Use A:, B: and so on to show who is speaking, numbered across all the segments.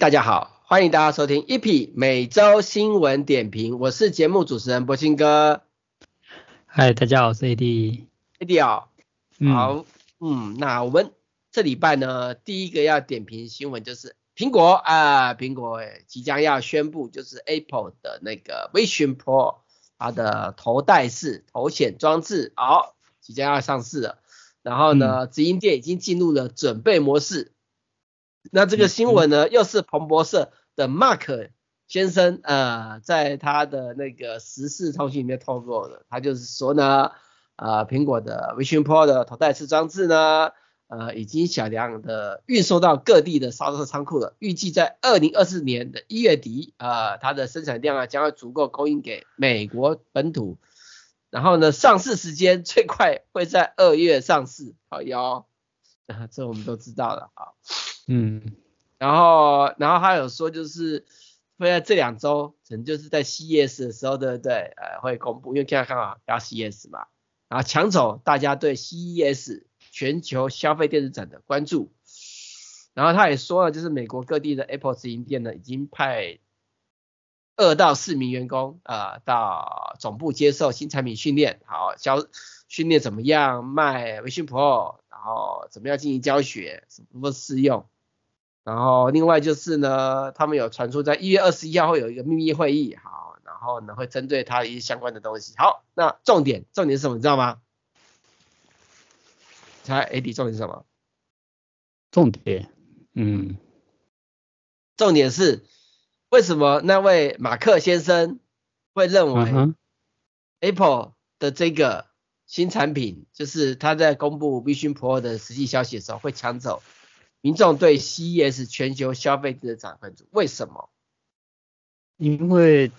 A: 哎，大家好，欢迎大家收听 EP 每周新闻点评，我是节目主持人博兴哥。
B: 嗨，大家好，我是 AD。
A: AD 哦，好，嗯，那我们这礼拜呢，第一个要点评新闻就是苹果啊，苹果即将要宣布，就是 Apple 的那个 Vision Pro，它的头戴式头显装置，好，即将要上市了。然后呢，直营店已经进入了准备模式。那这个新闻呢，又是彭博社的 Mark 先生，呃，在他的那个时事通讯里面透露的，他就是说呢，呃，苹果的 Vision Pro 的头戴式装置呢，呃，已经小量的运送到各地的销售仓库了，预计在二零二四年的一月底，呃，它的生产量啊将会足够供应给美国本土，然后呢，上市时间最快会在二月上市，好哟，这我们都知道了啊。
B: 嗯，
A: 然后，然后他有说就是会在这两周，可能就是在 CES 的时候，对不对？呃，会公布，因为现在刚好要 CES 嘛，然后抢走大家对 CES 全球消费电子展的关注。然后他也说了，就是美国各地的 Apple 直营店呢，已经派二到四名员工啊、到总部接受新产品训练，好，教训练怎么样卖 Vision Pro，然后怎么样进行教学，怎么试用。然后另外就是呢，他们有传出在一月二十一号会有一个秘密会议，好，然后呢会针对他一些相关的东西。好，那重点重点是什么？你知道吗？猜 AD 重点是什么？
B: 重点，嗯，
A: 重点是为什么那位马克先生会认为 Apple 的这个新产品，就是他在公布 Vision Pro 的实际消息的时候会抢走？民众对 CES 全球消费者的展关注，为什么？
B: 因为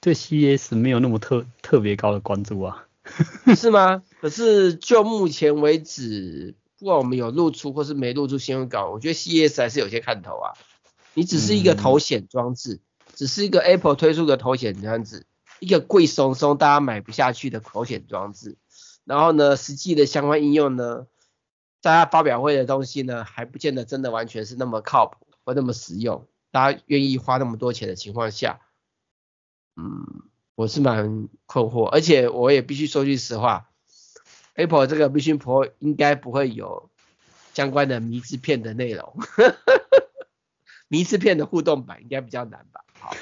B: 对 CES 没有那么特特别高的关注啊。
A: 是吗？可是就目前为止，不管我们有露出或是没露出新闻稿，我觉得 CES 还是有些看头啊。你只是一个头显装置，嗯、只是一个 Apple 推出的头显装置，一个贵松松大家买不下去的头显装置。然后呢，实际的相关应用呢？大家发表会的东西呢，还不见得真的完全是那么靠谱或那么实用。大家愿意花那么多钱的情况下，嗯，我是蛮困惑。而且我也必须说句实话，Apple 这个 Vision Pro 应该不会有相关的迷之片的内容。迷之片的互动版应该比较难吧？好，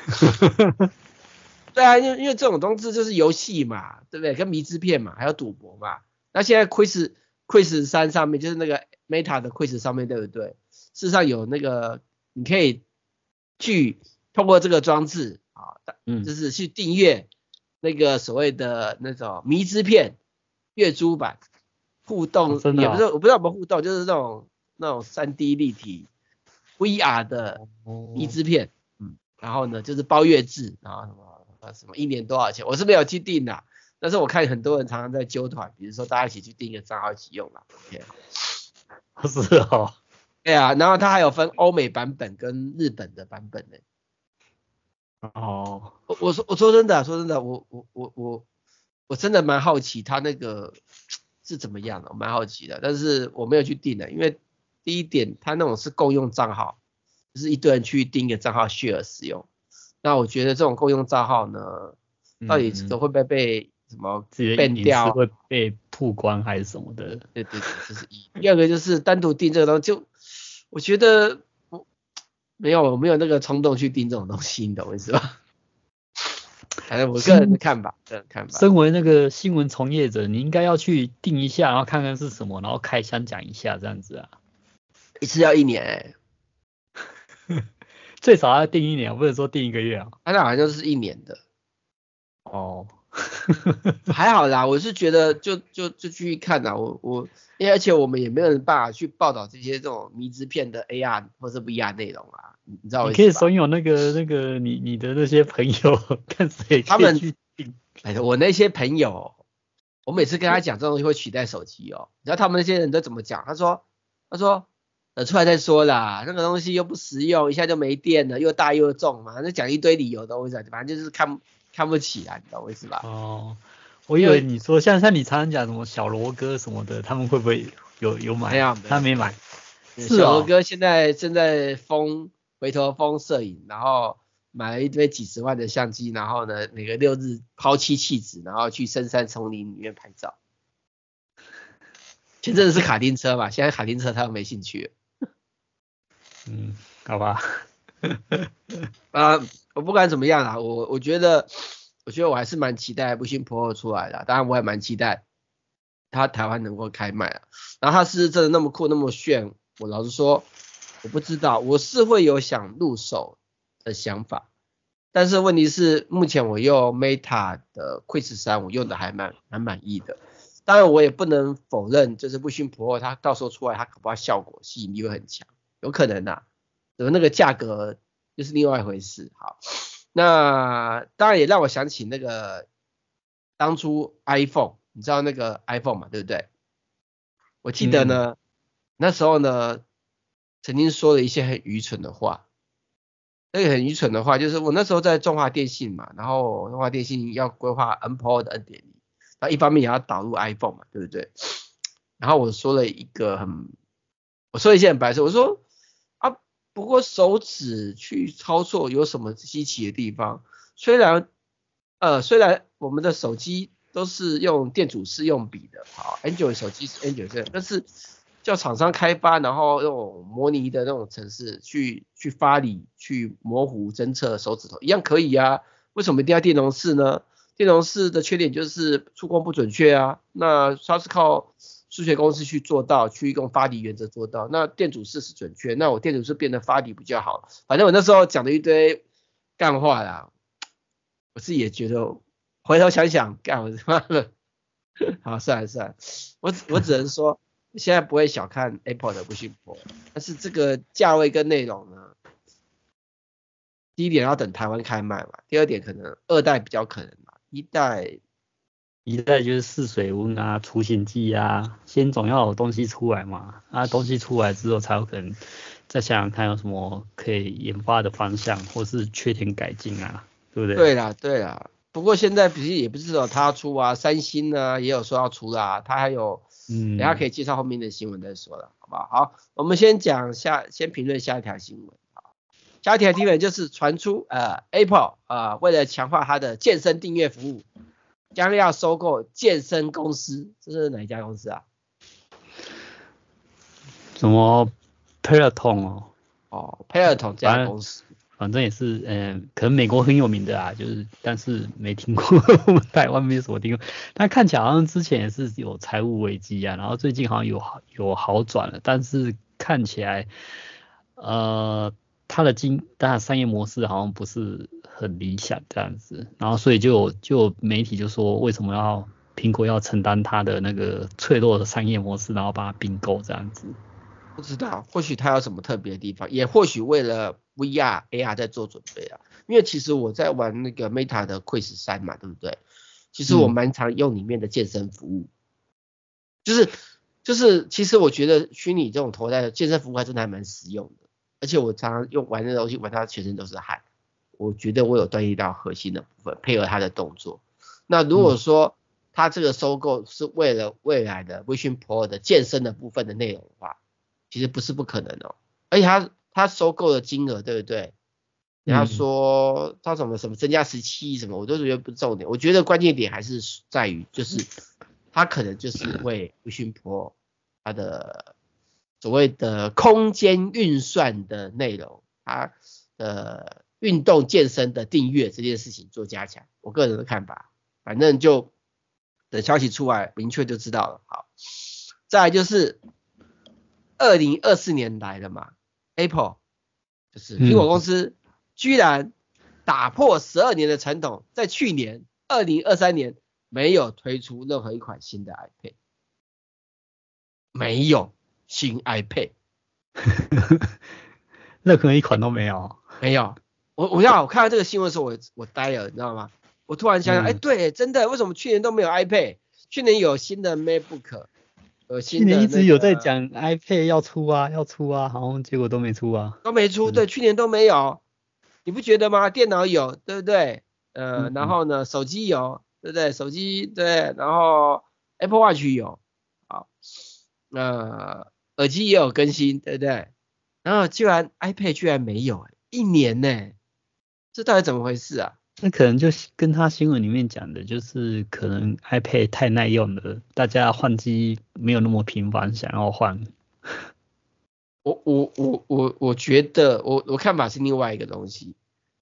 A: 对啊，因为因为这种东西就是游戏嘛，对不对？跟迷之片嘛，还有赌博嘛。那现在亏是 Quest 3上面就是那个 Meta 的 Quiz 上面对不对？事实上有那个你可以去通过这个装置啊，嗯，就是去订阅那个所谓的那种迷之片月租版互动，也不是我不知道怎么互动，就是那种那种 3D 立体 VR 的迷之片，嗯，然后呢就是包月制，然后什么什么一年多少钱，我是没有去订的。但是我看很多人常常在揪团，比如说大家一起去订一个账号一起用啦。
B: 不 是哦。
A: 对啊，然后它还有分欧美版本跟日本的版本呢。
B: 哦。
A: 我我说我说真的，说真的，我我我我我真的蛮好奇它那个是怎么样的，我蛮好奇的，但是我没有去订的，因为第一点它那种是共用账号，就是一堆人去订一个账号 share 使用。那我觉得这种共用账号呢，到底这会不会被什么变掉
B: 会被曝光还是什么的？
A: 对对对，这是一。第二个就是单独订这个东西，就我觉得我没有没有那个冲动去订这种东西，你懂我意思吧？反正我个人的看法，个人看法。
B: 身为那个新闻从业者，你应该要去订一下，然后看看是什么，然后开箱讲一下这样子啊。
A: 一次要一年哎、
B: 欸，最少要订一年，不能说订一个月啊。
A: 他那好像就是一年的。
B: 哦。
A: 还好啦，我是觉得就就就继续看啦。我我，因为而且我们也没有人办法去报道这些这种迷之片的 AR 或是 VR 内容啊，你知道
B: 你可以怂恿那个那个你你的那些朋友 看谁
A: 他们。哎，我那些朋友，我每次跟他讲这东西会取代手机哦，你知道他们那些人都怎么讲？他说他说呃出来再说啦，那个东西又不实用，一下就没电了，又大又重嘛，那讲一堆理由都会在，反正就是看。看不起啊，你知道为什么？
B: 哦，我以为你说像像你常常讲什么小罗哥什么的，他们会不会有有买？没有，
A: 他没买。
B: 是哦。
A: 小罗哥现在正在封回头疯摄影，然后买了一堆几十万的相机，然后呢，每个六日抛妻弃子，然后去深山丛林里面拍照。前阵子是卡丁车嘛，现在卡丁车他又没兴趣。
B: 嗯，好吧。
A: 啊，我不管怎么样啦，我我觉得，我觉得我还是蛮期待 Vision Pro 出来的，当然我也蛮期待它台湾能够开卖啊。然后它是真的那么酷那么炫，我老实说，我不知道，我是会有想入手的想法，但是问题是目前我用 Meta 的 Quest 3，我用的还蛮蛮满意的。当然我也不能否认，就是 Vision Pro 它到时候出来，它可不效果吸引力会很强，有可能呐、啊，怎么那个价格就是另外一回事。好，那当然也让我想起那个当初 iPhone，你知道那个 iPhone 嘛，对不对？我记得呢，嗯、那时候呢，曾经说了一些很愚蠢的话。那个很愚蠢的话，就是我那时候在中华电信嘛，然后中华电信要规划 N Pro 的 N 点零。那一方面也要导入 iPhone 嘛，对不对？然后我说了一个很，我说一些很白色，我说啊，不过手指去操作有什么稀奇的地方？虽然呃，虽然我们的手机都是用电阻式用笔的，好，Android 手机是 Android，但是叫厂商开发，然后用模拟的那种程式去去发力，去模糊侦测手指头，一样可以啊，为什么一定要电容式呢？电容式的缺点就是触控不准确啊，那它是靠数学公式去做到，去用发力原则做到。那电阻式是准确，那我电阻式变得发力比较好。反正我那时候讲了一堆干话啦，我自己也觉得，回头想想，干我他妈的，好算了算了，我我只能说，现在不会小看 Apple 的不信佛但是这个价位跟内容呢？第一点要等台湾开卖嘛，第二点可能二代比较可能嘛。一代，
B: 一代就是试水温啊，雏形剂啊，先总要有东西出来嘛，啊，东西出来之后才有可能再想想看有什么可以研发的方向，或是缺点改进啊，对不对？
A: 对啦，对啦。不过现在不是也不是说他出啊，三星呢也有说要出啦，他还有，嗯，等下可以介绍后面的新闻再说了，好不好？好，我们先讲下，先评论下一条新闻。下一条新闻就是传出，呃，Apple 啊、呃，为了强化它的健身订阅服务，将要收购健身公司，这是哪一家公司啊？
B: 什么 Peloton 哦？
A: 哦，Peloton 这家公司，
B: 反正也是，嗯、呃，可能美国很有名的啊，就是，但是没听过，我们台湾没什么听过。但看起来好像之前也是有财务危机啊，然后最近好像有好有好转了，但是看起来，呃。它的经，它的商业模式好像不是很理想这样子，然后所以就就媒体就说，为什么要苹果要承担它的那个脆弱的商业模式，然后把它并购这样子？
A: 不知道，或许它有什么特别的地方，也或许为了 VR AR 在做准备啊。因为其实我在玩那个 Meta 的 Quest 3嘛，对不对？其实我蛮常用里面的健身服务，嗯、就是就是，其实我觉得虚拟这种头戴的健身服务还真的还蛮实用的。而且我常常用玩的东西，玩它全身都是汗，我觉得我有锻炼到核心的部分，配合他的动作。那如果说他这个收购是为了未来的 Vision Pro 的健身的部分的内容的话，其实不是不可能哦。而且他他收购的金额对不对？人家说他什么什么增加十七亿什么，我都觉得不是重点。我觉得关键点还是在于，就是他可能就是为 Vision Pro 它的。所谓的空间运算的内容，它的运动健身的订阅这件事情做加强，我个人的看法，反正就等消息出来明确就知道了。好，再来就是二零二四年来了嘛，Apple 就是苹果公司居然打破十二年的传统，在去年二零二三年没有推出任何一款新的 iPad，没有。新 iPad，
B: 任何一款都没有，
A: 没有。我我要我看到这个新闻的时候，我我呆了，你知道吗？我突然想想，哎、嗯欸，对，真的，为什么去年都没有 iPad？去年有新的 MacBook，有新的、那个、
B: 去年一直有在讲 iPad 要出啊，要出啊，好像结果都没出啊，
A: 都没出，对，去年都没有，你不觉得吗？电脑有，对不对？呃，嗯、然后呢，手机有，对不对？手机对，然后 Apple Watch 有，好，那、呃。耳机也有更新，对不对？然后居然 iPad 居然没有，哎，一年呢，这到底怎么回事啊？
B: 那可能就跟他新闻里面讲的，就是可能 iPad 太耐用了，大家换机没有那么频繁，想要换。
A: 我我我我我觉得我我看法是另外一个东西。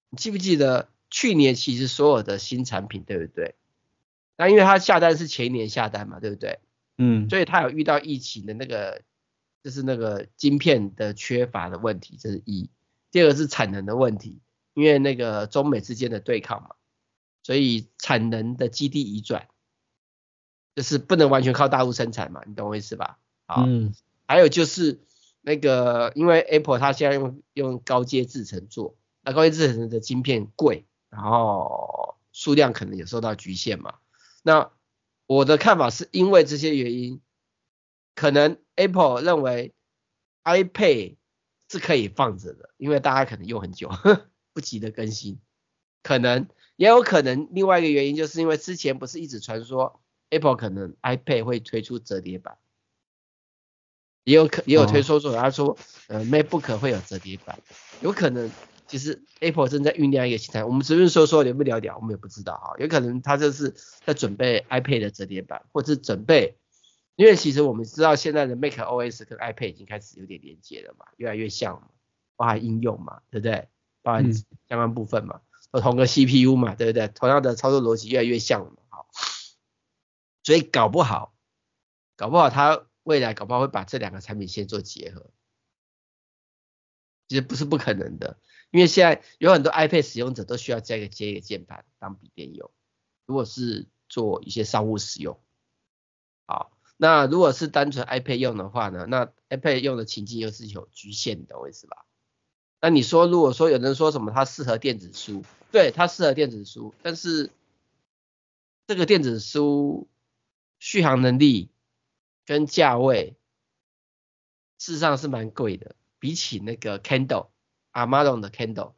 A: 你记不记得去年其实所有的新产品，对不对？那因为他下单是前一年下单嘛，对不对？
B: 嗯。
A: 所以他有遇到疫情的那个，就是那个晶片的缺乏的问题，这是一。第二个是产能的问题，因为那个中美之间的对抗嘛，所以产能的基地移转，就是不能完全靠大陆生产嘛，你懂我意思吧？啊。嗯。还有就是那个，因为 Apple 它现在用用高阶制程做。那高阶制程的晶片贵，然后数量可能也受到局限嘛。那我的看法是因为这些原因，可能 Apple 认为 iPad 是可以放着的，因为大家可能用很久，不急的更新。可能也有可能另外一个原因，就是因为之前不是一直传说 Apple 可能 iPad 会推出折叠版，也有可也有推说说他说呃 MacBook 会有折叠版，有可能。其实 Apple 正在酝酿一个新产品，我们随便说说，聊不了了，我们也不知道哈，有可能他这是在准备 iPad 的折叠版，或者是准备，因为其实我们知道现在的 macOS 跟 iPad 已经开始有点连接了嘛，越来越像嘛，包含应用嘛，对不对？包含相关部分嘛，都同个 CPU 嘛，对不对？同样的操作逻辑越来越像了嘛，好，所以搞不好，搞不好它未来搞不好会把这两个产品先做结合，其实不是不可能的。因为现在有很多 iPad 使用者都需要加一个接一个键盘当笔电用，如果是做一些商务使用，好，那如果是单纯 iPad 用的话呢，那 iPad 用的情境又是有局限的，懂我意思吧？那你说如果说有人说什么它适合电子书，对，它适合电子书，但是这个电子书续航能力跟价位事实上是蛮贵的，比起那个 Kindle。Amazon 的 Kindle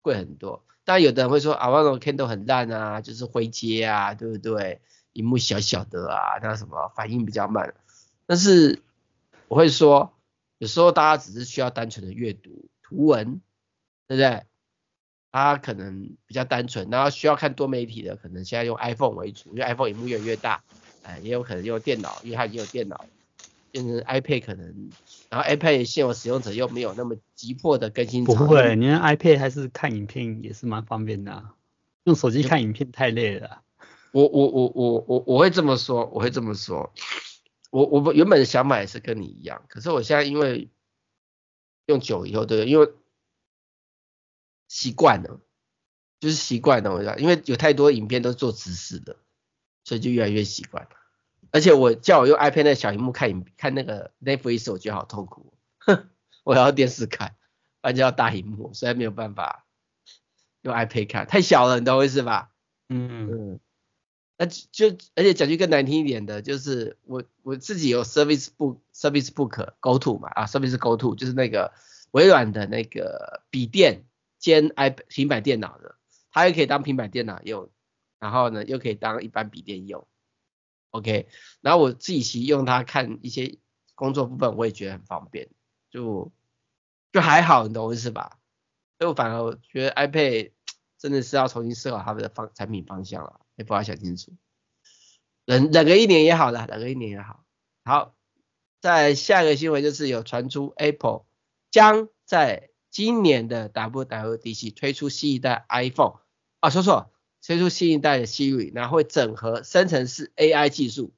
A: 贵很多，但有的人会说 Amazon Kindle 很烂啊，就是灰阶啊，对不对？萤幕小小的啊，那什么反应比较慢。但是我会说，有时候大家只是需要单纯的阅读图文，对不对？它可能比较单纯，然后需要看多媒体的，可能现在用 iPhone 为主，因为 iPhone 屏幕越来越大，哎，也有可能用电脑，因为它已经有电脑。变成 iPad 可能，然后 iPad 现有使用者又没有那么急迫的更新。
B: 不会，你看 iPad 还是看影片也是蛮方便的啊。用手机看影片太累了啊。
A: 我我我我我我会这么说，我会这么说。我我原本的想法也是跟你一样，可是我现在因为用久以后，对，因为习惯了，就是习惯了，我讲，因为有太多影片都是做直视的，所以就越来越习惯了。而且我叫我用 iPad 的小荧幕看影看那个 Netflix，我觉得好痛苦，哼，我要电视看，而且要大荧幕，所以没有办法用 iPad 看，太小了，你懂我意思吧？嗯嗯，那就而且讲句更难听一点的，就是我我自己有 Service Book Service Book Go To 嘛，啊 Service Go To 就是那个微软的那个笔电兼 i 平板电脑的，它又可以当平板电脑用，然后呢又可以当一般笔电用。OK，然后我自己其实用它看一些工作部分，我也觉得很方便，就就还好，你懂我意思吧？所以我反而觉得 iPad 真的是要重新思考它的方产品方向了，也不要想清楚，忍忍个一年也好了，忍个一年也好。好，在下一个新闻就是有传出 Apple 将在今年的 WWDC 推出新一代 iPhone，啊，说错。推出新一代的 Siri，然后会整合生成式 AI 技术。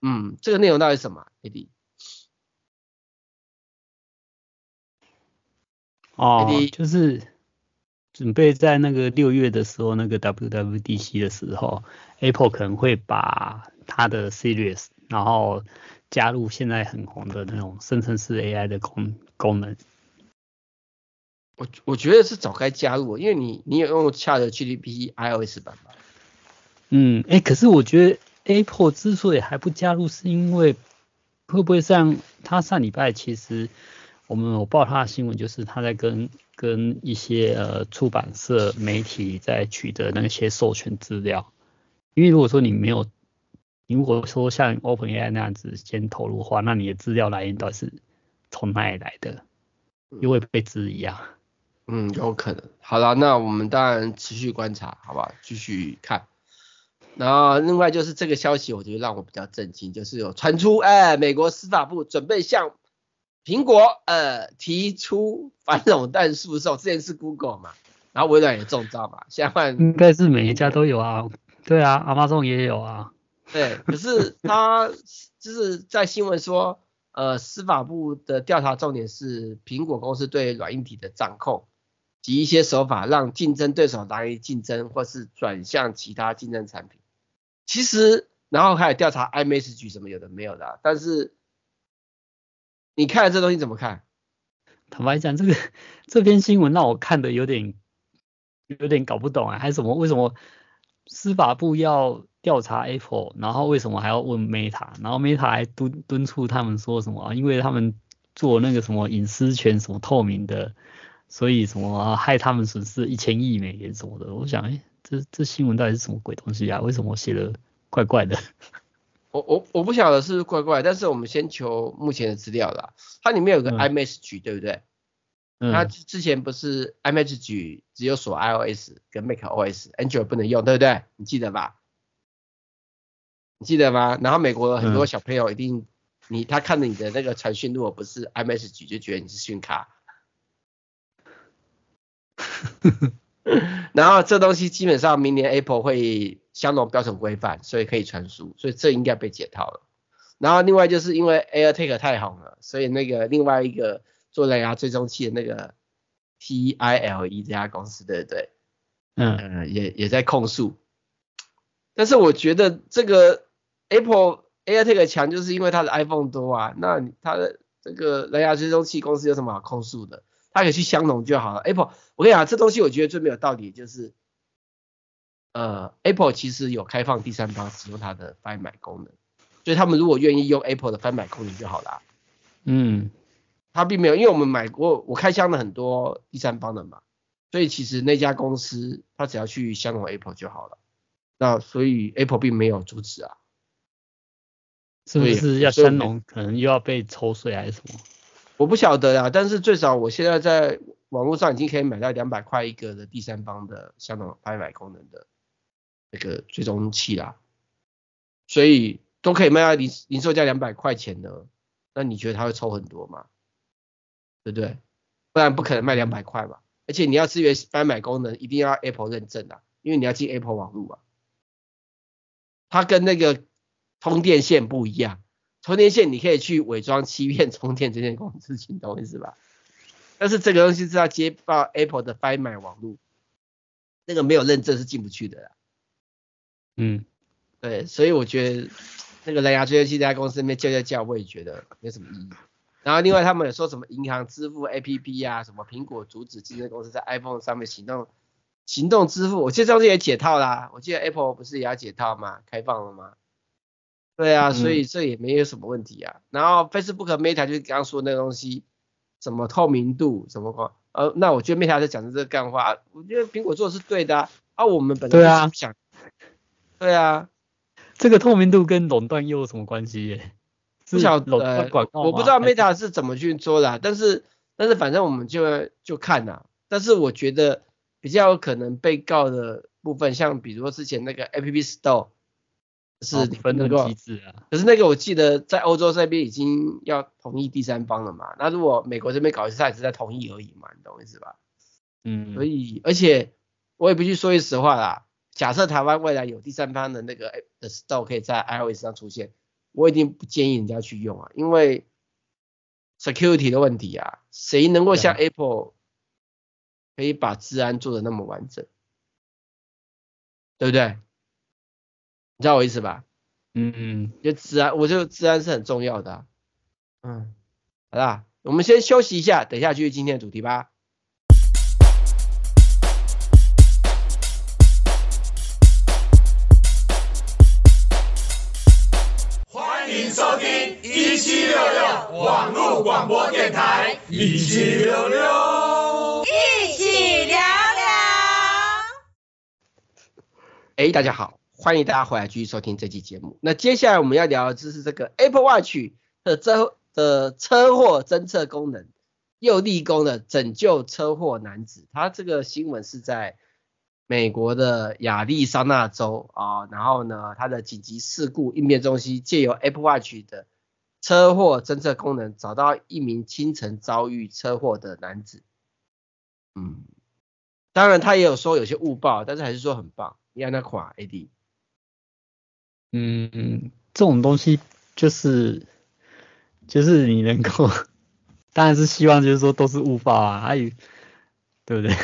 A: 嗯，这个内容到底是什么？AD？
B: 哦，AD? 就是准备在那个六月的时候，那个 WWDC 的时候，Apple 可能会把它的 Series，然后加入现在很红的那种生成式 AI 的功功能。
A: 我我觉得是早该加入，因为你你有用 ChatGPT iOS 版吧？
B: 嗯，哎、欸，可是我觉得 Apple 之所以还不加入，是因为会不会像他上礼拜其实我们有报他的新闻，就是他在跟跟一些呃出版社媒体在取得那些授权资料，因为如果说你没有，你如果说像 OpenAI 那样子先投入的话，那你的资料来源到底是从哪里来的？又会被质疑啊。
A: 嗯，有可能。好了，那我们当然持续观察，好不好？继续看。然后另外就是这个消息，我觉得让我比较震惊，就是有传出，哎，美国司法部准备向苹果呃提出反垄断诉讼，之前是 Google 嘛，然后微软也中招嘛，现在换
B: 应该是每一家都有啊，对啊，Amazon 也有啊，
A: 对，可是他 就是在新闻说，呃，司法部的调查重点是苹果公司对软硬体的掌控。及一些手法让竞争对手难以竞争，或是转向其他竞争产品。其实，然后开始调查 iMessage 什么有的没有的、啊，但是你看了这东西怎么看？
B: 坦白讲，这个这篇新闻让我看的有点有点搞不懂啊，还是什么？为什么司法部要调查 Apple，然后为什么还要问 Meta，然后 Meta 还敦敦促他们说什么？因为他们做那个什么隐私权什么透明的。所以什么害他们损失一千亿美元什么的？我想，哎、这这新闻到底是什么鬼东西啊？为什么写的怪怪的？
A: 我我我不晓得是不是怪怪，但是我们先求目前的资料啦。它里面有个 iMessage，、嗯、对不对？嗯。它之前不是 iMessage 只有锁 iOS 跟 macOS，Android 不能用，对不对？你记得吧？你记得吗？然后美国很多小朋友一定，嗯、你他看着你的那个传讯，如果不是 iMessage，就觉得你是讯卡。然后这东西基本上明年 Apple 会相同标准规范，所以可以传输，所以这应该被解套了。然后另外就是因为 AirTag 太红了，所以那个另外一个做蓝牙追踪器的那个 TILE 这家公司，对不对？嗯，呃、也也在控诉。但是我觉得这个 Apple AirTag 强，就是因为它的 iPhone 多啊。那它的这个蓝牙追踪器公司有什么好控诉的？它可以去相容就好了。Apple，我跟你讲，这东西我觉得最没有道理，就是，呃，Apple 其实有开放第三方使用它的 Find My 功能，所以他们如果愿意用 Apple 的 Find My 功能就好了。嗯，他并没有，因为我们买过，我开箱了很多第三方的嘛，所以其实那家公司他只要去相容 Apple 就好了。那所以 Apple 并没有阻止啊。
B: 是不是要相容，可能又要被抽税还是什么？
A: 我不晓得啦，但是最少我现在在网络上已经可以买到两百块一个的第三方的相同拍卖功能的那个追踪器啦，所以都可以卖到零零售价两百块钱的，那你觉得他会抽很多吗？对不对？不然不可能卖两百块嘛，而且你要支援翻买功能，一定要 Apple 认证啊，因为你要进 Apple 网络啊，它跟那个充电线不一样。充电线你可以去伪装欺骗充电这件公司，你懂我意思吧？但是这个东西是要接到 Apple 的翻买网络，那个没有认证是进不去的啦。嗯，对，所以我觉得那个蓝牙追踪器在公司那边叫叫叫，我也觉得没什么意义。然后另外他们有说什么银行支付 APP 啊，什么苹果阻止竞争公司在 iPhone 上面行动行动支付，我记得这东西也解套啦。我记得 Apple 不是也要解套吗？开放了吗？对啊，所以这也没有什么问题啊。嗯、然后 Facebook 和 Meta 就是刚刚说的那个东西，什么透明度，什么光，呃，那我觉得 Meta 在讲的这个干话，我觉得苹果做的是对的啊。啊，我们本来就想，对啊，
B: 这个透明度跟垄断又有什么关系耶？
A: 不晓得，呃，我不知道 Meta 是怎么去做的，但是但是反正我们就就看呐。但是我觉得比较有可能被告的部分，像比如说之前那个 App Store。是分那个机制啊，可是那个我记得在欧洲这边已经要同意第三方了嘛，那如果美国这边搞一次，他也是在同意而已嘛，你懂我意思吧？嗯，所以而且我也不去说句实话啦，假设台湾未来有第三方的那个 App Store 可以在 iOS 上出现，我一定不建议人家去用啊，因为 security 的问题啊，谁能够像 Apple 可以把治安做的那么完整，对不对？你知道我意思吧？嗯嗯，就治安，我觉得治安是很重要的啊。嗯，好啦，我们先休息一下，等一下继续今天的主题吧。一起聊聊，一起聊聊。哎，大家好。欢迎大家回来继续收听这期节目。那接下来我们要聊的就是这个 Apple Watch 的车的车祸侦测功能。又立功了拯救车祸男子，他这个新闻是在美国的亚利桑那州啊，然后呢，他的紧急事故应变中心借由 Apple Watch 的车祸侦测功能，找到一名清晨遭遇车祸的男子。嗯，当然他也有说有些误报，但是还是说很棒。你看那款 AD，
B: 嗯嗯，这种东西就是就是你能够。当然是希望，就是说都是误报啊，还有对不对？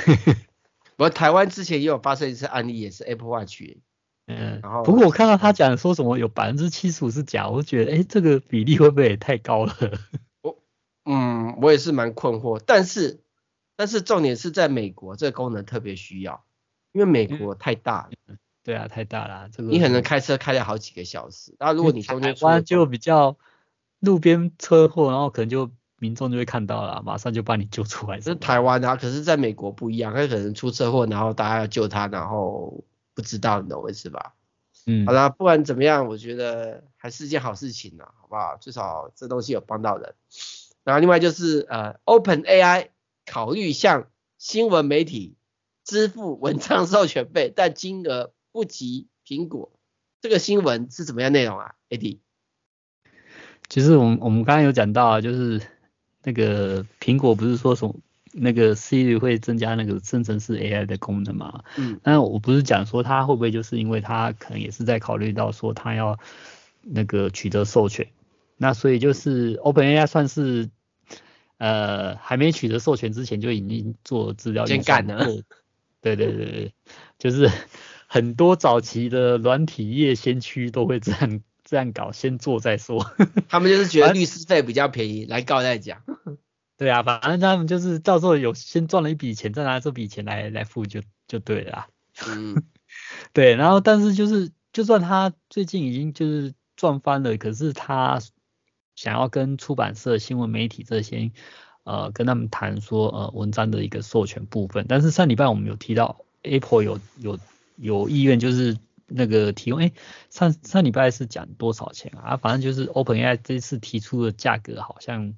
A: 不过台湾之前也有发生一次案例，也是 Apple Watch，
B: 嗯，然后不过我看到他讲说什么有百分之七十五是假，我就觉得哎，这个比例会不会也太高了？
A: 我嗯，我也是蛮困惑，但是但是重点是在美国这个功能特别需要，因为美国太大了，
B: 嗯、对啊，太大了，这个
A: 你可能开车开了好几个小时，那如果你中间
B: 台湾就比较路边车祸，然后可能就。民众就会看到了，马上就把你救出来。
A: 这是台湾啊，可是在美国不一样，他可能出车祸，然后大家要救他，然后不知道，你懂我意思吧？嗯，好啦，不管怎么样，我觉得还是一件好事情呢，好不好？至少这东西有帮到人。然后另外就是呃，OpenAI 考虑向新闻媒体支付文章授权费，但金额不及苹果。这个新闻是怎么样内容啊？AD？
B: 其实我们我们刚刚有讲到啊，就是。那个苹果不是说什么那个 Siri 会增加那个生成式 AI 的功能嘛？嗯，但我不是讲说它会不会就是因为它可能也是在考虑到说它要那个取得授权，那所以就是 OpenAI 算是呃还没取得授权之前就已经做资料
A: 先干了，
B: 对对对对，就是很多早期的软体业先驱都会这样。这样搞，先做再说。
A: 他们就是觉得 律师费比较便宜，来告再讲。
B: 对啊，反正他们就是到时候有先赚了一笔钱，再拿这笔钱来来付就就对了。嗯，对。然后，但是就是，就算他最近已经就是赚翻了，可是他想要跟出版社、新闻媒体这些，呃，跟他们谈说，呃，文章的一个授权部分。但是上礼拜我们有提到，Apple 有有有意愿就是。那个提供，哎，上上礼拜是讲多少钱啊？啊，反正就是 OpenAI 这次提出的价格好像，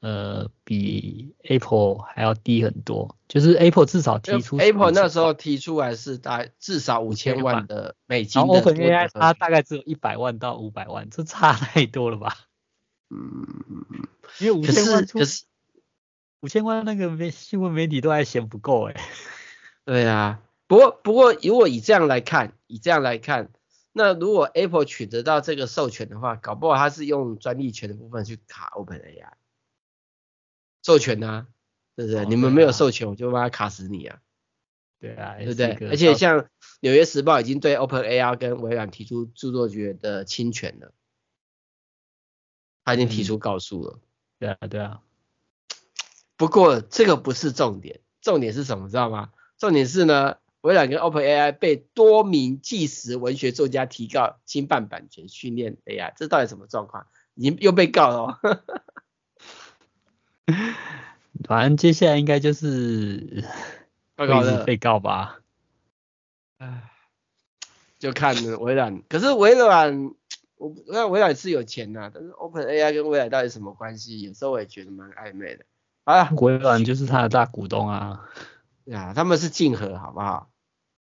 B: 呃，比 Apple 还要低很多。就是 Apple 至少提出
A: ，Apple 那时候提出来是大至少五千万的美金，
B: 然后 OpenAI 它大概只有一百万到五百万，这差太多了吧？
A: 嗯
B: 因为五千万出，五千万那个媒新闻媒体都还嫌不够哎。
A: 对啊。不过，不过，如果以这样来看，以这样来看，那如果 Apple 取得到这个授权的话，搞不好它是用专利权的部分去卡 OpenAI 授权啊，对不对？哦、你们没有授权，我就把它卡死你啊。
B: 对啊，
A: 对不对？而且像《纽约时报》已经对 OpenAI 跟微软提出著作权的侵权了，他已经提出告诉了。
B: 嗯、对啊，对啊。
A: 不过这个不是重点，重点是什么？知道吗？重点是呢。微软跟 OpenAI 被多名纪实文学作家提告侵犯版权训练 AI，这到底什么状况？已经又被告了哦。
B: 反正接下来应该就是会一直被告吧。
A: 唉，就看微软。可是微软，我那微软是有钱呐，但是 OpenAI 跟微软到底什么关系？有时候我也觉得蛮暧昧的。啊，
B: 微软就是他的大股东啊。
A: 啊，他们是竞合，好不好？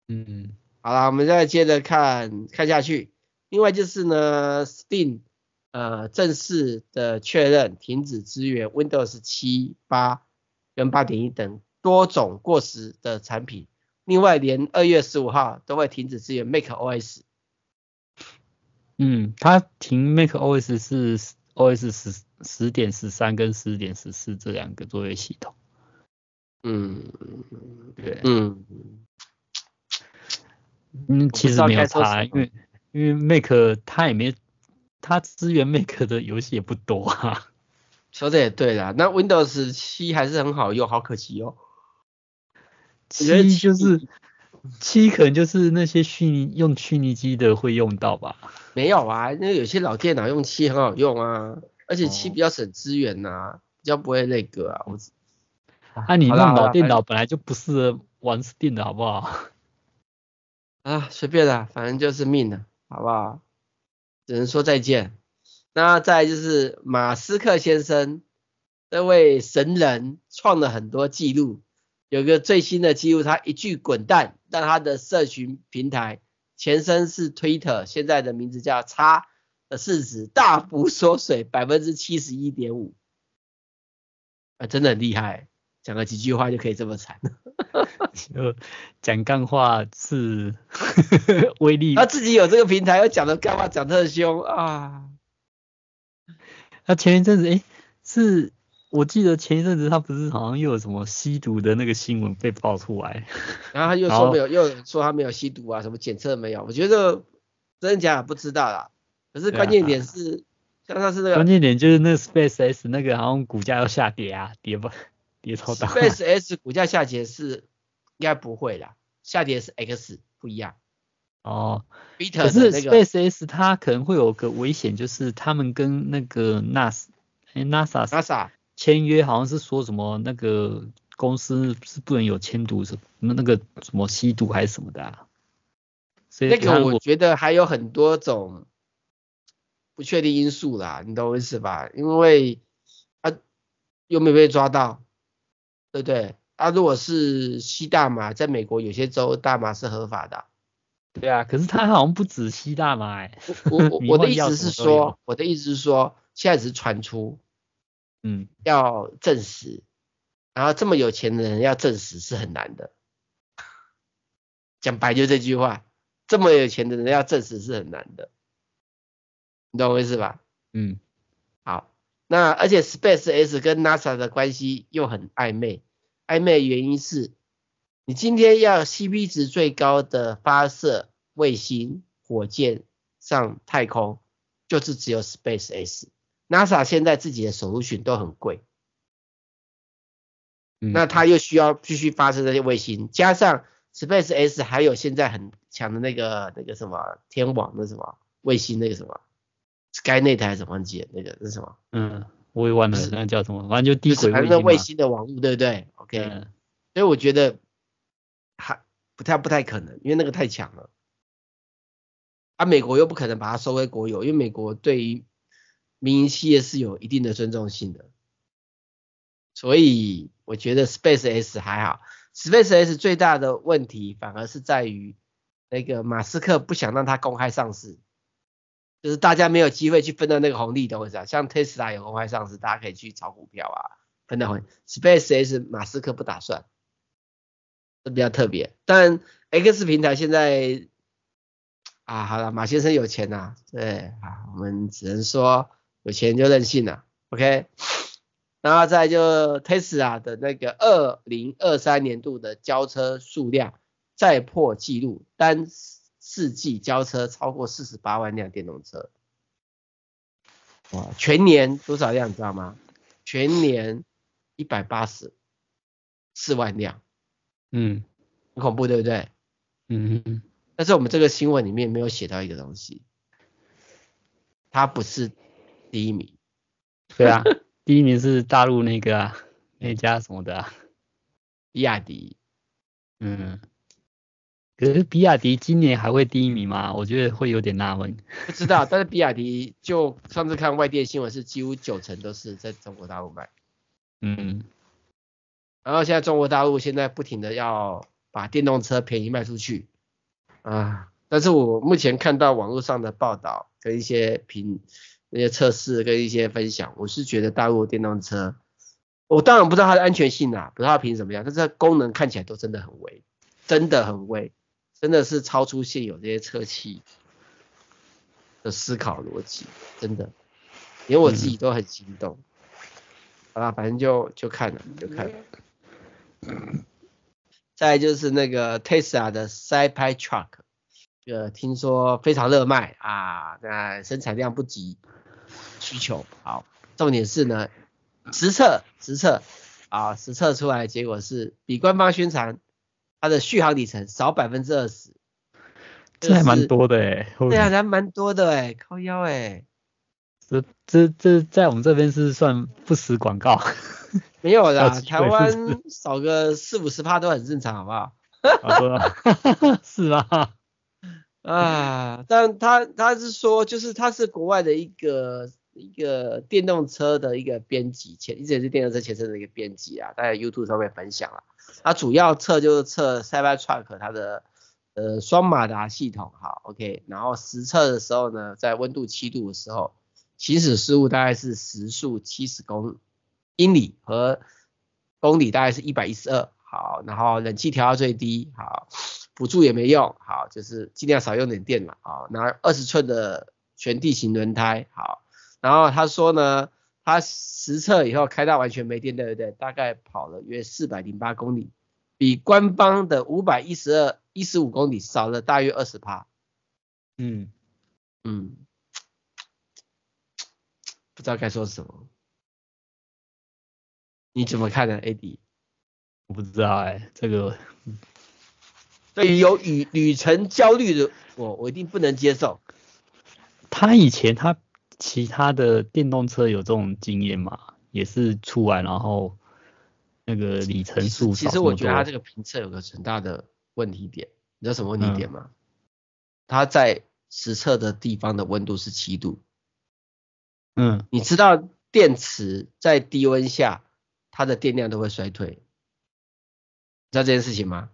B: 嗯，
A: 好了，我们再接着看看下去。另外就是呢，Steam 呃正式的确认停止支援 Windows 七、八跟八点一等多种过时的产品。另外，连二月十五号都会停止支援 macOS。
B: 嗯，它停 macOS 是 OS 十十点十三跟十点十四这两个作业系统。
A: 嗯，
B: 对，
A: 嗯，
B: 嗯，其实没有差，因为因为 Mac 它也没，它支援 Mac 的游戏也不多啊。
A: 说的也对啦，那 Windows 七还是很好用，好可惜哦。
B: 七就是七，可能就是那些虚拟用虚拟机的会用到吧。
A: 没有啊，那有些老电脑用七很好用啊，而且七比较省资源呐、啊，比较不会那个啊。我。
B: 那、啊、你那老电脑本来就不是玩 Steam 的好不好？
A: 啊，随便啦，反正就是命了，好不好？只能说再见。那再就是马斯克先生这位神人创了很多记录，有个最新的记录，他一句滚蛋，让他的社群平台前身是 Twitter，现在的名字叫 X 的市值大幅缩水百分之七十一点五，啊，真的很厉害，讲了几句话就可以这么惨，
B: 就讲干话是 威力，
A: 他自己有这个平台，又讲的干话讲特凶啊。
B: 他前一阵子，诶、欸，是我记得前一阵子他不是好像又有什么吸毒的那个新闻被爆出来，
A: 然后他又说没有，又说他没有吸毒啊，什么检测没有，我觉得真的假的不知道啦。可是关键点是，啊、像他是那个
B: 关键点就是那个 Space X 那个好像股价要下跌啊，跌吧，跌超大。
A: Space X 股价下跌是应该不会啦，下跌是 X 不一样。
B: 哦，
A: 可
B: 是 SpaceX 它可能会有个危险，就是他们跟那个 NASA，哎 NASA
A: NASA
B: 签约，好像是说什么那个公司是不能有铅毒什么那个什么吸毒还是什么的啊。所以
A: 那个我觉得还有很多种不确定因素啦，你懂我意思吧？因为啊又没被抓到，对不对？啊如果是吸大麻，在美国有些州大麻是合法的。
B: 对啊，可是他好像不止吸大麻哎。
A: 我 我我的意思是说，我的意思是说，现在只是传出，
B: 嗯，
A: 要证实，然后这么有钱的人要证实是很难的。讲白就这句话，这么有钱的人要证实是很难的，你懂我意思吧？
B: 嗯，
A: 好，那而且 Space X 跟 NASA 的关系又很暧昧，暧昧的原因是。你今天要 CP 值最高的发射卫星、火箭上太空，就是只有 Space X。NASA 现在自己的 solution 都很贵，
B: 嗯，
A: 那它又需要继续发射这些卫星，加上 Space X 还有现在很强的那个那个什么天网那什么卫星那个什么 SkyNet 还是什么忘记那个那是什么？
B: 嗯，我也忘了那叫什么，反正就低轨卫星嘛。
A: 反正卫星的网络对不对？OK，
B: 嗯，
A: 所以我觉得。还不太不太可能，因为那个太强了。啊，美国又不可能把它收归国有，因为美国对于民营企业是有一定的尊重性的。所以我觉得 Space X 还好，Space X 最大的问题反而是在于那个马斯克不想让它公开上市，就是大家没有机会去分到那个红利的位置啊。像 Tesla 有公开上市，大家可以去炒股票啊，分到红。Space X 马斯克不打算。这比较特别，但 X 平台现在啊，好了，马先生有钱呐、啊，对啊，我们只能说有钱就任性了，OK，然后再就 Tesla 的那个二零二三年度的交车数量再破纪录，单世纪交车超过四十八万辆电动车，哇，全年多少辆你知道吗？全年一百八十四万辆。
B: 嗯，
A: 很恐怖，对不对？
B: 嗯嗯。
A: 但是我们这个新闻里面没有写到一个东西，它不是第一名。
B: 对啊，第一名是大陆那个啊，那家什么的啊，
A: 比亚迪。
B: 嗯。可是比亚迪今年还会第一名吗？我觉得会有点纳闷。
A: 不知道，但是比亚迪就上次看外电新闻是几乎九成都是在中国大陆卖。
B: 嗯。
A: 然后现在中国大陆现在不停的要把电动车便宜卖出去啊，但是我目前看到网络上的报道跟一些评那些测试跟一些分享，我是觉得大陆电动车，我当然不知道它的安全性啊，不知道它凭什么样，但是它功能看起来都真的很微，真的很威，真的是超出现有这些车企的思考逻辑，真的，连我自己都很心动。嗯、好啦，反正就就看了，就看了。再就是那个 Tesla 的 Cybertruck，呃，听说非常热卖啊，那生产量不及需求。好，重点是呢，实测实测啊，实测出来结果是比官方宣传它的续航里程少百分之二十，
B: 这还蛮多的哎，
A: 对啊，还蛮多的哎，靠腰哎，
B: 这这这在我们这边是算不实广告。
A: 没有啦，台湾少个四五十趴都很正常，好不好？
B: 是啊，
A: 啊，但他他是说，就是他是国外的一个一个电动车的一个编辑，前一直也是电动车前身的一个编辑啊，在 YouTube 上面分享了。它主要测就是测 Cybertruck 它的呃双马达系统，好，OK。然后实测的时候呢，在温度七度的时候，行驶时速大概是时速七十公英里和公里大概是一百一十二，好，然后冷气调到最低，好，辅助也没用，好，就是尽量少用点电嘛，好，然后二十寸的全地形轮胎，好，然后他说呢。他实测以后开到完全没电，对不对？大概跑了约四百零八公里，比官方的五百一十二一十五公里少了大约二十趴。嗯嗯，不知道该说什么。你怎么看呢，AD？
B: 我不知道哎、欸，这个
A: 对于有旅旅程焦虑的我，我一定不能接受。
B: 他以前他。其他的电动车有这种经验吗？也是出来然后那个里程数。
A: 其实我觉得它这个评测有个很大的问题点，你知道什么问题点吗？嗯、它在实测的地方的温度是七度。嗯，你知道电池在低温下它的电量都会衰退，你知道这件事情吗？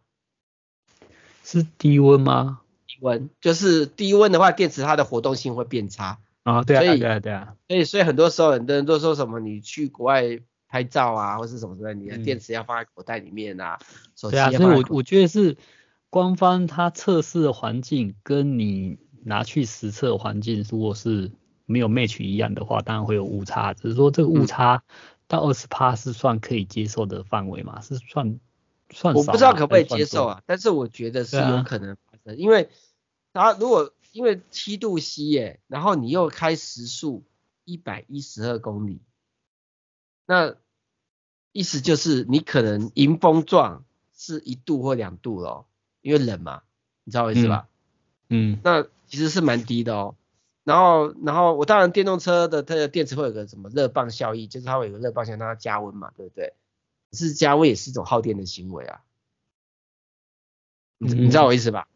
B: 是低温吗？
A: 低温就是低温的话，电池它的活动性会变差。
B: 啊，对啊，对啊，对啊，
A: 所以所以很多时候很多人都说什么，你去国外拍照啊，或是什么之类，你的电池要放在口袋里面啊，手
B: 机啊，所以我我觉得是官方它测试的环境跟你拿去实测环境，如果是没有 match 一样的话，当然会有误差。只是说这个误差到二十趴是算可以接受的范围嘛？是算算少？
A: 我不知道可不可以接受啊，但是我觉得是有可能发生，啊、因为它如果。因为七度 C 耶，然后你又开时速一百一十二公里，那意思就是你可能迎风撞是一度或两度咯，因为冷嘛，你知道我意思吧？嗯，嗯那其实是蛮低的哦。然后，然后我当然电动车的它的电池会有个什么热泵效应，就是它会有个热泵效应让它加温嘛，对不对？是加温也是一种耗电的行为啊，你你知道我意思吧？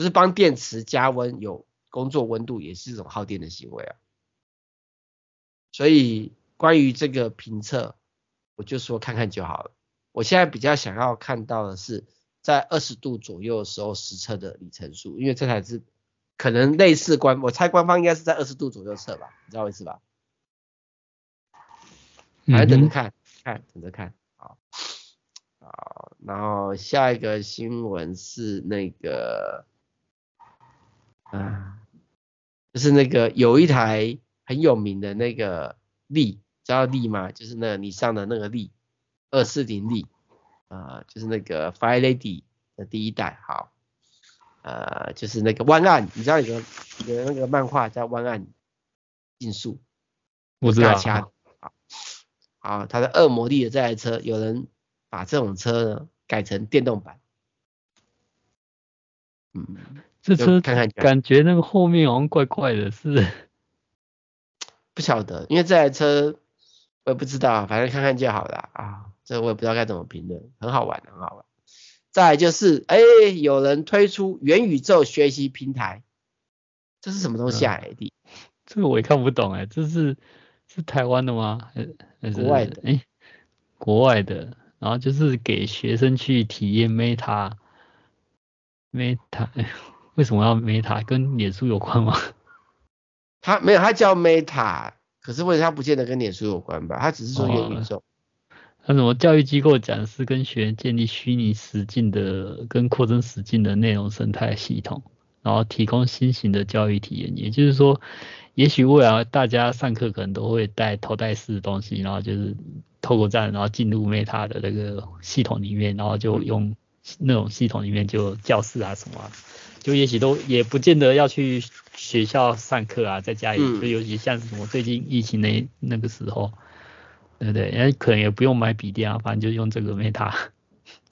A: 就是帮电池加温，有工作温度也是一种耗电的行为啊。所以关于这个评测，我就说看看就好了。我现在比较想要看到的是在二十度左右的时候实测的里程数，因为这台是可能类似官，我猜官方应该是在二十度左右测吧，你知道我意思吧？来等着看，看等着看，好，好，然后下一个新闻是那个。啊，就是那个有一台很有名的那个力，知道力吗？就是那个你上的那个力，二四零力，啊，就是那个 Fire Lady 的第一代，好，呃，就是那个弯岸，你知道有个有那个漫画叫弯岸竞速，
B: 我知道，
A: 好，好，它的恶魔力的这台车，有人把这种车呢改成电动版，
B: 嗯。这车看看感觉那个后面好像怪怪的，是？
A: 不晓得，因为这台车我也不知道，反正看看就好了啊。这我也不知道该怎么评论，很好玩，很好玩。再来就是，哎，有人推出元宇宙学习平台，这是什么东西啊？AD？
B: 这个我也看不懂哎，这是是台湾的吗？还是
A: 国外的？
B: 哎，国外的，然后就是给学生去体验 Meta Meta。为什么要 Meta？跟脸书有关吗？
A: 它没有，它叫 Meta，可是为什么它不见得跟脸书有关吧？它只是说元宇宙。
B: 那什么教育机构讲是跟学员建立虚拟实境的跟扩增实境的内容生态系统，然后提供新型的教育体验。也就是说，也许未来大家上课可能都会带头戴式的东西，然后就是透过这样，然后进入 Meta 的那个系统里面，然后就用那种系统里面就教室啊什么啊。就也许都也不见得要去学校上课啊，在家里，就尤其像什么最近疫情那那个时候，对不对？哎，可能也不用买笔电啊，反正就用这个 Meta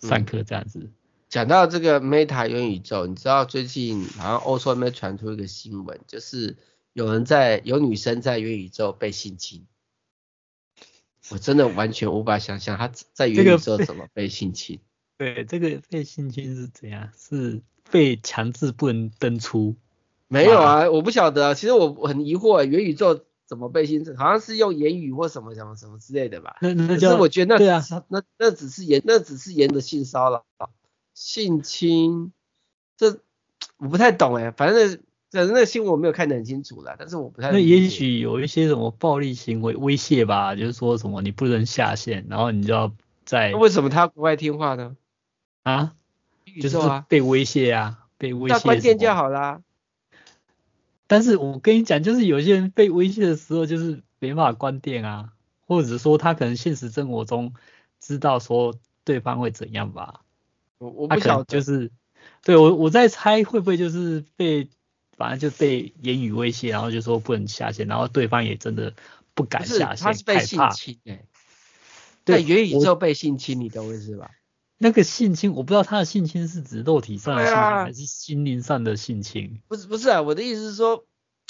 B: 上课这样子。
A: 讲到这个 Meta 元宇宙，你知道最近好像欧洲那边传出一个新闻，就是有人在有女生在元宇宙被性侵，我真的完全无法想象她在元宇宙怎么被性侵。
B: 对，这个被性侵是怎样？是。被强制不能登出？
A: 没有啊，我不晓得啊。其实我很疑惑，元宇宙怎么被性侵，好像是用言语或什么什么什么之类的吧。
B: 那那
A: 就是我觉得那
B: 对啊，
A: 那那只是言，那只是言的性骚扰，性侵，这我不太懂哎，反正反正那个新闻我没有看得很清楚啦，但是我不太。
B: 那也许有一些什么暴力行为威胁吧，就是说什么你不能下线，然后你就要在。
A: 那为什么他不爱听话呢？
B: 啊？就是被威胁啊，被威胁。那
A: 关键就好啦。
B: 但是我跟你讲，就是有些人被威胁的时候，就是没办法关店啊，或者说他可能现实生活中知道说对方会怎样吧。
A: 我我不晓得，
B: 就是对我我在猜会不会就是被反正就被言语威胁，然后就说不能下线，然后对方也真的不敢下线，
A: 他是被性侵哎、欸，对，元宇宙被性侵，你懂我意思吧？
B: 那个性侵，我不知道他的性侵是指肉体上的性侵，还是心灵上的性侵。
A: 不是不是啊，我的意思是说，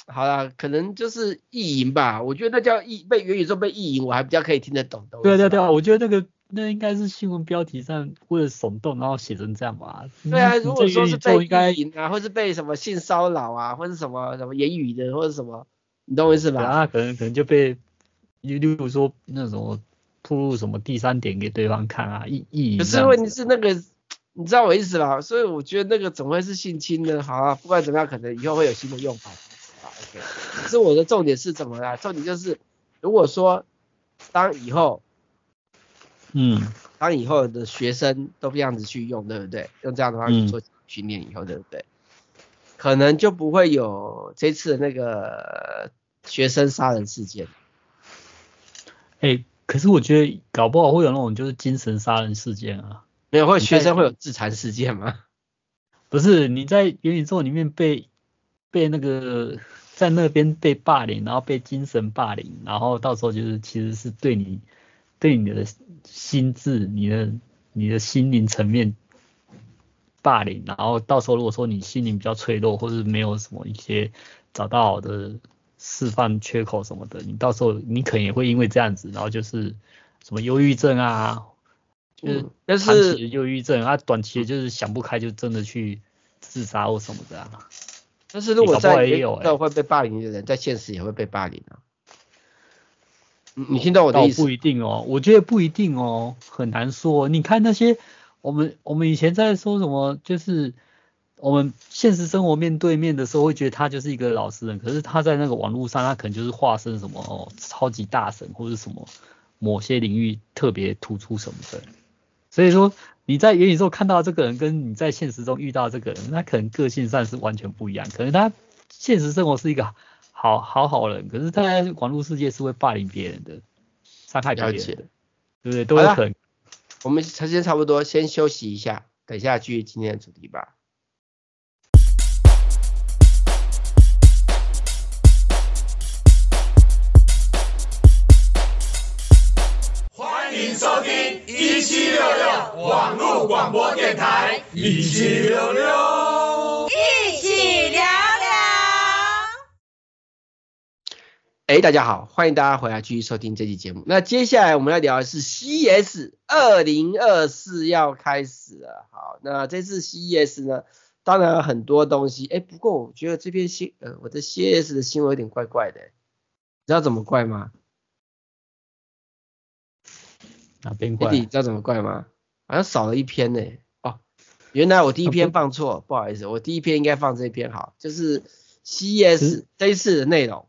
A: 好啦，可能就是意淫吧。我觉得那叫意被元宇宙被意淫，我还比较可以听得懂。
B: 对对对，我觉得那个那应该是新闻标题上为了耸动，然后写成这样吧。
A: 对啊，如果说是被意淫啊，或是被什么性骚扰啊，或是什么什么言语的，或者什么，你懂我意思吧？
B: 啊，可能可能就被，例如说那种。铺路什么第三点给对方看啊？意意义。可
A: 是问题是那个，你知道我意思吧？所以我觉得那个总会是性侵的。好啊，不管怎么样，可能以后会有新的用法。好，OK。可是我的重点是怎么啦？重点就是，如果说当以后，
B: 嗯，
A: 当以后的学生都这样子去用，对不对？用这样的方式做训练以后，对不对？嗯、可能就不会有这次的那个学生杀人事件。
B: 哎、欸。可是我觉得搞不好会有那种就是精神杀人事件啊，
A: 没有，会学生会有自残事件吗？
B: 不是，你在元宇宙里面被被那个在那边被霸凌，然后被精神霸凌，然后到时候就是其实是对你对你的心智、你的你的心灵层面霸凌，然后到时候如果说你心灵比较脆弱，或是没有什么一些找到好的。释放缺口什么的，你到时候你可能也会因为这样子，然后就是什么忧郁症啊，就是但是长期的忧郁症，啊短期的就是想不开就真的去自杀或什么的啊。
A: 但是如果在也有会被霸凌的人，在现实也会被霸凌啊。你听到我的意思？
B: 不一定哦，我觉得不一定哦，很难说。你看那些我们我们以前在说什么，就是。我们现实生活面对面的时候，会觉得他就是一个老实人，可是他在那个网络上，他可能就是化身什么哦，超级大神或者什么某些领域特别突出什么的。所以说你在元宇宙看到这个人，跟你在现实中遇到这个人，他可能个性上是完全不一样。可能他现实生活是一个好好好人，可是他在网络世界是会霸凌别人的，伤害别人的，对不对？都有可能。
A: 我们时间差不多，先休息一下，等一下继续今天的主题吧。
C: 收听一七六六网络广播电台，一七六六，一起聊聊。
A: 哎，大家好，欢迎大家回来继续收听这期节目。那接下来我们要聊的是 CES 二零二四要开始了。好，那这次 CES 呢，当然有很多东西。哎，不过我觉得这篇新呃，我的 CES 的新闻有点怪怪的，你知道怎么怪吗？
B: 哪边怪？
A: 你知道怎么怪吗？好像少了一篇呢。哦，原来我第一篇放错，哦、不好意思，我第一篇应该放这篇好，就是 CES 这一次的内容，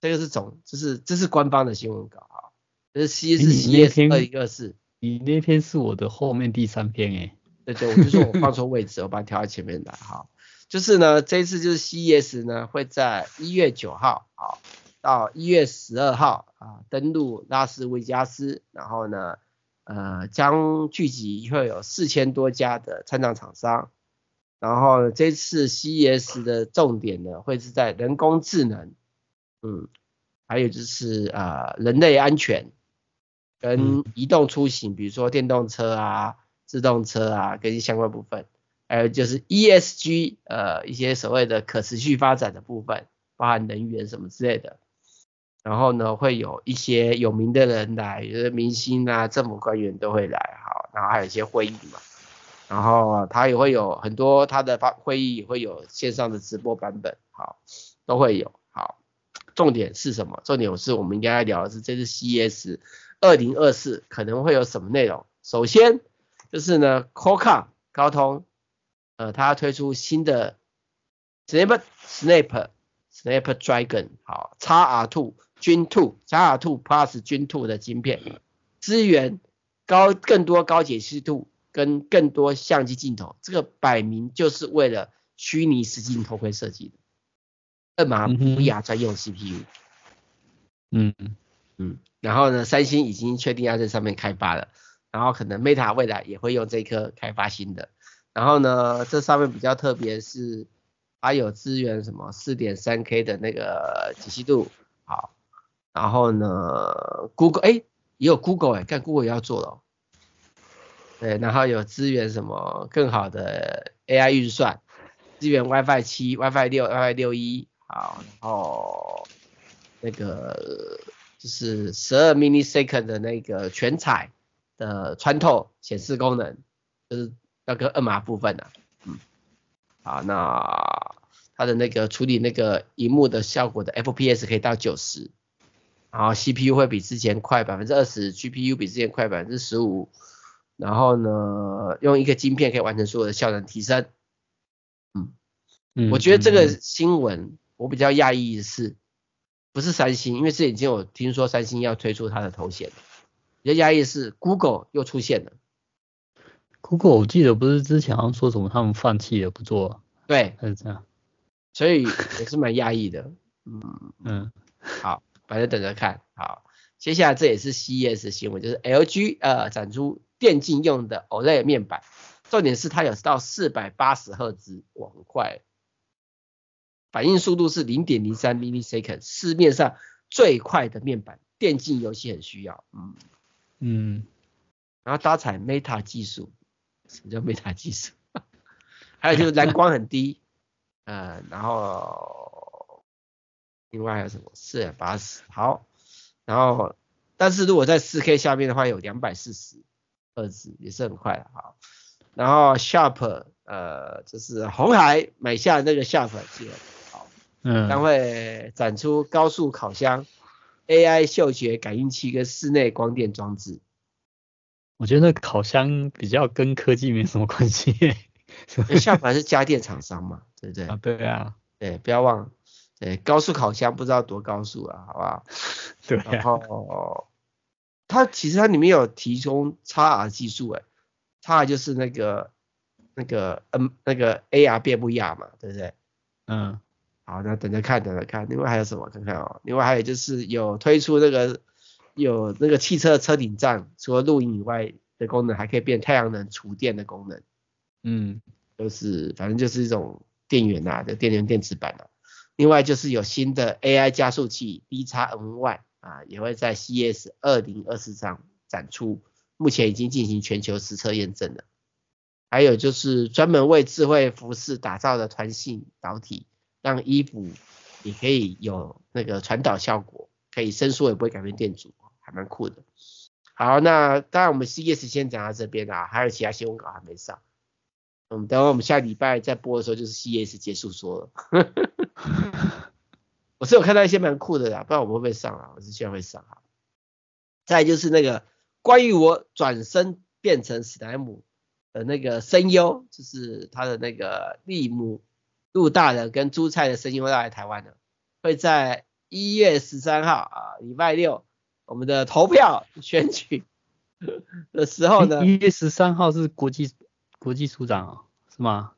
A: 这个是总，就是这是官方的新闻稿啊，就是 CES CES 二零二四。
B: 你那篇是我的后面第三篇诶。
A: 对对，我就说我放错 位置，我把它调到前面来哈。就是呢，这一次就是 CES 呢会在一月九号好。到一月十二号啊，登陆拉斯维加斯，然后呢，呃，将聚集会有四千多家的参展厂商，然后这次 CES 的重点呢会是在人工智能，嗯，还有就是呃人类安全跟移动出行，比如说电动车啊、自动车啊跟相关部分，还有就是 ESG 呃一些所谓的可持续发展的部分，包含能源什么之类的。然后呢，会有一些有名的人来，有的明星啊、政府官员都会来，好，然后还有一些会议嘛，然后他也会有很多他的发会议会有线上的直播版本，好，都会有，好，重点是什么？重点是我们应该要聊的是这次 CES 二零二四可能会有什么内容。首先就是呢，Qualcomm 高通，呃，它要推出新的 Snap Snap Snapdragon 好，XR2 Gen 2 XR2 Plus Gen 2的晶片，支援高更多高解析度跟更多相机镜头，这个摆明就是为了虚拟实境头盔设计的。二马 VR 专用 CPU，
B: 嗯。
A: 嗯，然后呢，三星已经确定要在上面开发了，然后可能 Meta 未来也会用这颗开发新的，然后呢，这上面比较特别是它有支援什么四点三 K 的那个解析度，好，然后呢，Google 哎也有 Google 哎，看 Google 也要做了，对，然后有资源什么更好的 AI 运算，资源 WiFi 七、WiFi 六、WiFi 六一。好，然后那个就是十二 mini second 的那个全彩的穿透显示功能，就是那个二码部分啊，嗯，好，那它的那个处理那个荧幕的效果的 FPS 可以到九十，然后 CPU 会比之前快百分之二十，GPU 比之前快百分之十五，然后呢，用一个晶片可以完成所有的效能提升，嗯，嗯，我觉得这个新闻。我比较讶异的是，不是三星，因为这已经有听说三星要推出它的头衔。比较讶异的是，Google 又出现了。
B: Google 我记得不是之前好像说什么他们放弃了不做，
A: 对，
B: 还是这样，
A: 所以也是蛮讶异的。嗯
B: 嗯，
A: 好，反正等着看。好，接下来这也是 CES 的新闻，就是 LG 呃展出电竞用的 OLED 面板，重点是它有到四百八十赫兹，哇，很快。反应速度是零点零三 millisecond，市面上最快的面板，电竞游戏很需要。嗯
B: 嗯，
A: 然后搭载 Meta 技术，什么叫 Meta 技术？还有就是蓝光很低，呃，然后另外还有什么？四百八十，好，然后但是如果在四 K 下面的话，有两百四十赫兹，也是很快的。好，然后 Sharp，呃，就是红海买下那个 Sharp 机。
B: 嗯，
A: 将会展出高速烤箱、AI 嗅觉感应器跟室内光电装置。
B: 我觉得那烤箱比较跟科技没什么关系。
A: 下盘是家电厂商嘛，对不对？
B: 啊，对啊，
A: 对，不要忘，对，高速烤箱不知道多高速啊，好不好？
B: 对、啊。
A: 然后它其实它里面有提供 XR 技术，诶，XR 就是那个那个嗯那个 AR 变不一样嘛，对不对？
B: 嗯。
A: 好，那等着看，等着看。另外还有什么？看看哦。另外还有就是有推出那个有那个汽车车顶站，除了露营以外的功能，还可以变太阳能储电的功能。
B: 嗯，
A: 就是反正就是一种电源呐，的电源电池板啊。另外就是有新的 AI 加速器 D x N Y 啊，也会在 CS 二零二四上展出，目前已经进行全球实测验证了。还有就是专门为智慧服饰打造的团信导体。让衣服也可以有那个传导效果，可以伸缩也不会改变电阻，还蛮酷的。好，那当然我们 CES 先讲到这边啊，还有其他新闻稿还没上。嗯，等会我们下礼拜再播的时候就是 CES 结束说了。我是有看到一些蛮酷的啦，不然我们会不会上啊？我是希望会上哈。再就是那个关于我转身变成史莱姆的那个声优，就是他的那个利姆。陆大人跟朱菜的声音会来台湾的，会在一月十三号啊，礼拜六，我们的投票选举 的时候呢，
B: 一月十三号是国际国际署长啊，是吗？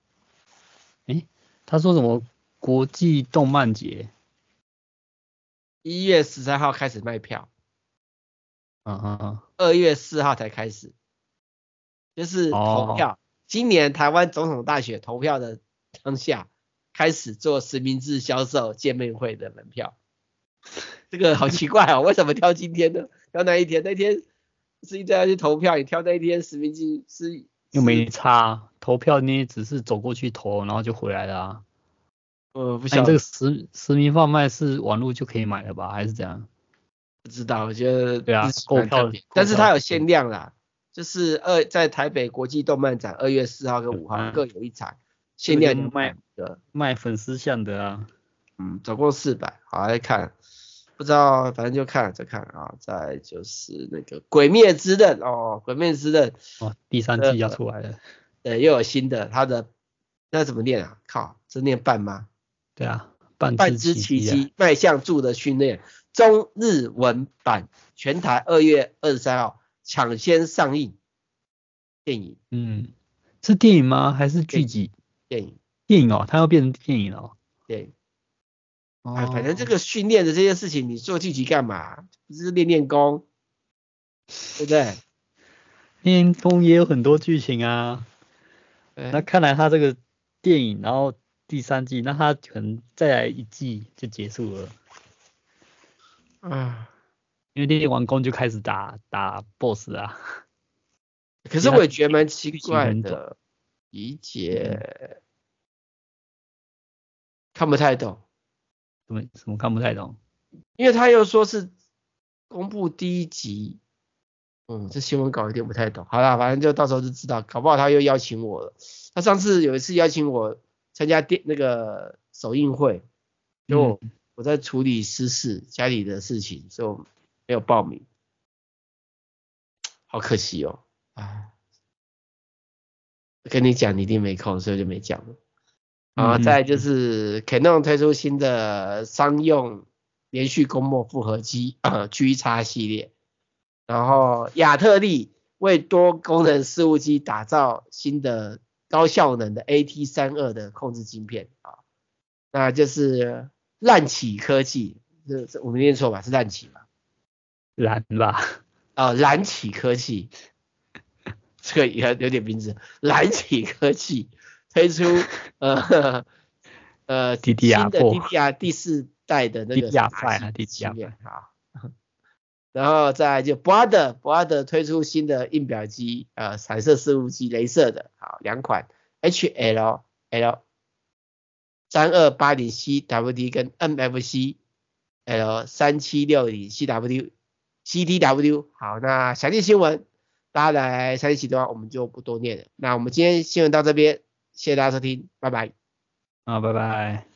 B: 诶，他说什么国际动漫节？
A: 一月十三号开始卖票，
B: 嗯嗯嗯，
A: 二月四号才开始，就是投票。哦、今年台湾总统大选投票的当下。开始做实名制销售见面会的门票，这个好奇怪哦，为什么挑今天呢？挑那一天？那天是一定要去投票，你挑那一天实名制是
B: 又没差，投票你只是走过去投，然后就回来了啊。
A: 呃，不晓得、
B: 哎、这个实实名贩卖是网络就可以买了吧？还是怎样？
A: 不知道，我觉得
B: 对啊，购票，
A: 但是它有限量啦，就是二在台北国际动漫展二月四号跟五号各有一场。限量
B: 卖的卖粉丝像的啊，
A: 嗯，总共四百，好来看，不知道，反正就看再看啊，再就是那个《鬼灭之刃》哦，《鬼灭之刃》
B: 哦，第三季要出来了，
A: 对，又有新的，它的那怎么念啊？靠，这念半吗？
B: 对啊，半
A: 半之奇迹，迈向柱的训练，中日文版全台二月二十三号抢先上映电影。
B: 嗯，是电影吗？还是剧集？
A: 电影。
B: 电影哦，它要变成电影哦。
A: 对。啊，反正这个训练的这些事情，你做剧集干嘛？不是练练功，对不对？
B: 练功也有很多剧情啊。那看来他这个电影，然后第三季，那他可能再来一季就结束了。
A: 啊，
B: 因为练完工就开始打打 BOSS 啊。
A: 可是我也觉得蛮奇怪的，理解看不太懂。
B: 什么什么看不太懂？
A: 因为他又说是公布第一集，嗯，这新闻稿有点不太懂。好啦，反正就到时候就知道，搞不好他又邀请我了。他上次有一次邀请我参加电那个首映会，因为我我在处理私事家里的事情，所以我没有报名，好可惜哦。啊，跟你讲你一定没空，所以就没讲了。啊，再就是 Canon 推出新的商用连续供墨复合机啊，GX 系列，然后亚特力为多功能事务机打造新的高效能的 AT 三二的控制晶片啊，那就是烂企科技，这这我没念错吧？是烂企吧？
B: 蓝吧？
A: 啊，蓝企科技，这个也有点名字，蓝企科技。推出呃呃 新的 DDR 第四代的那个
B: DDR5
A: 芯片啊，然后再就 Brother Brother 推出新的印表机，呃彩色事务机，镭射的，好两款 HL L 三二八零 CWD 跟 MFC L 三七六零 CW CDW，好，那详细新闻大家来详细启动，我们就不多念了。那我们今天新闻到这边。谢谢大家收听，拜拜。
B: 啊，拜拜。